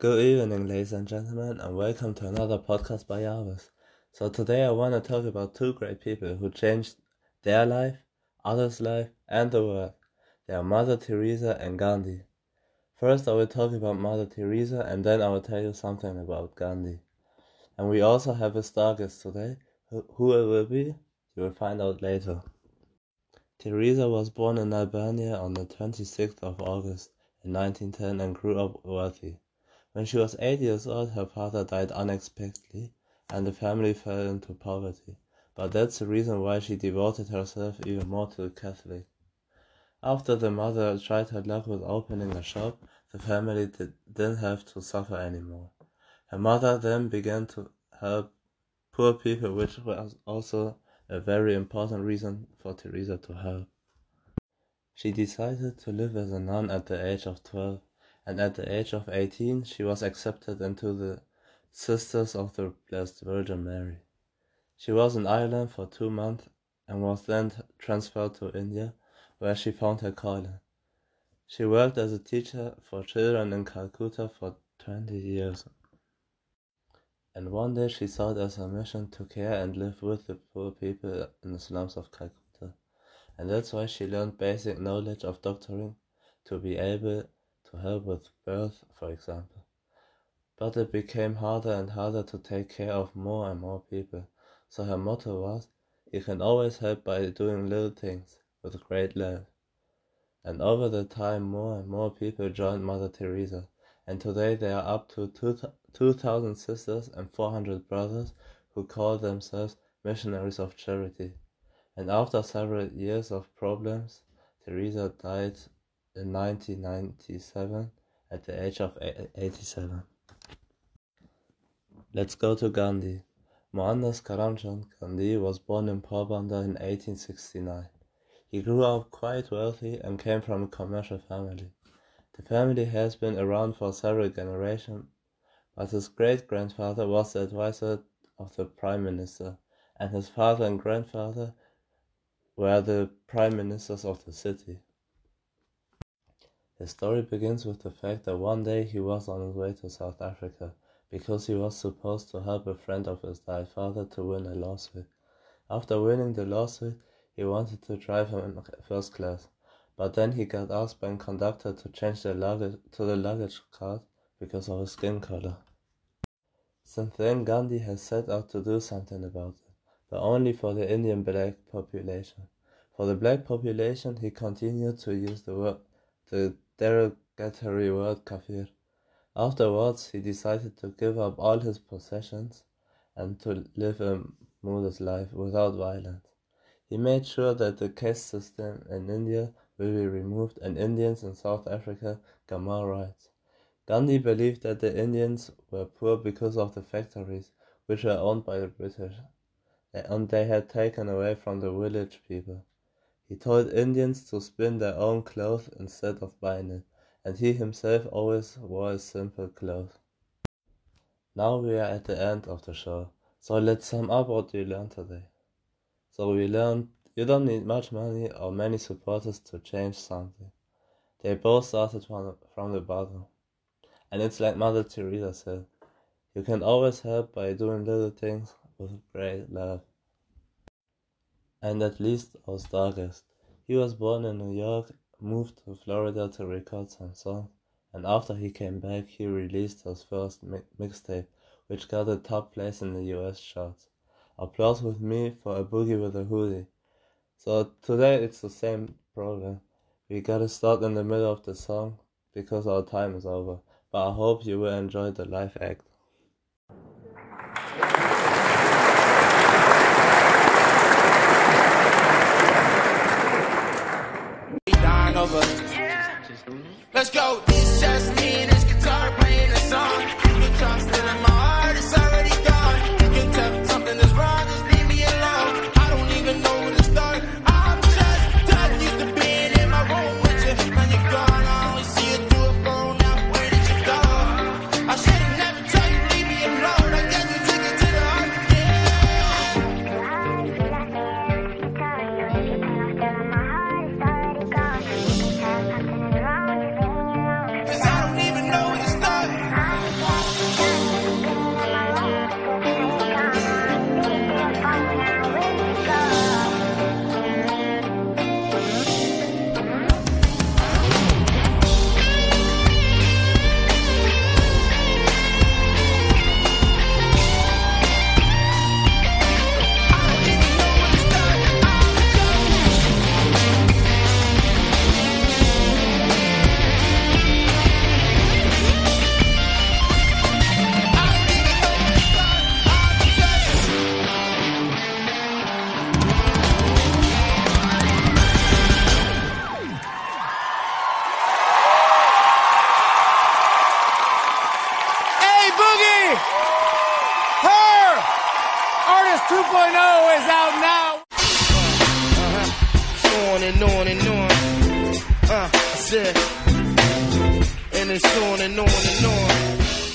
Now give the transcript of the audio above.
Good evening, ladies and gentlemen, and welcome to another podcast by Jarvis. So today I want to talk about two great people who changed their life, others' life, and the world. They are Mother Teresa and Gandhi. First I will talk about Mother Teresa and then I will tell you something about Gandhi. And we also have a star guest today. Who it will be, you will find out later. Teresa was born in Albania on the 26th of August in 1910 and grew up wealthy. When she was eight years old, her father died unexpectedly and the family fell into poverty, but that's the reason why she devoted herself even more to the Catholic. After the mother tried her luck with opening a shop, the family did, didn't have to suffer anymore. Her mother then began to help poor people, which was also a very important reason for Teresa to help. She decided to live as a nun at the age of 12, and at the age of 18 she was accepted into the Sisters of the Blessed Virgin Mary. She was in Ireland for two months and was then transferred to India, where she found her calling. She worked as a teacher for children in Calcutta for 20 years and one day she saw it as her mission to care and live with the poor people in the slums of Calcutta. And that's why she learned basic knowledge of doctoring to be able to help with birth, for example. But it became harder and harder to take care of more and more people. So her motto was, you can always help by doing little things with great love. And over the time, more and more people joined Mother Teresa, and today there are up to 2,000 sisters and 400 brothers who call themselves missionaries of charity. And after several years of problems, Teresa died in 1997 at the age of 87. Let's go to Gandhi. Mohandas Karamchand Gandhi was born in Porbandar in 1869. He grew up quite wealthy and came from a commercial family. The family has been around for several generations, but his great grandfather was the advisor of the prime minister, and his father and grandfather were the prime ministers of the city. His story begins with the fact that one day he was on his way to South Africa because he was supposed to help a friend of his died father to win a lawsuit. After winning the lawsuit, he wanted to drive him in first class, but then he got asked by a conductor to change the luggage to the luggage cart because of his skin color. Since then, Gandhi has set out to do something about it, but only for the Indian black population. For the black population, he continued to use the word, the derogatory reward kafir. Afterwards, he decided to give up all his possessions and to live a modest life without violence. He made sure that the caste system in India will be removed and Indians in South Africa got more rights. Gandhi believed that the Indians were poor because of the factories, which were owned by the British, and they had taken away from the village people. He told Indians to spin their own clothes instead of buying it, and he himself always wore simple clothes. Now we are at the end of the show, so let's sum up what we learned today. So we learned you don't need much money or many supporters to change something. They both started from, from the bottom. And it's like Mother Teresa said you can always help by doing little things with great love. And at least our star guest. He was born in New York, moved to Florida to record some songs, and after he came back, he released his first mi- mixtape, which got a top place in the US charts. Applause with me for A Boogie wit da Hoodie. So today it's the same problem. We gotta start in the middle of the song because our time is over. But I hope you will enjoy the live act. 2.0 is out now. Uh-huh. On and on and on. Uh, I said, And it's on and on and on.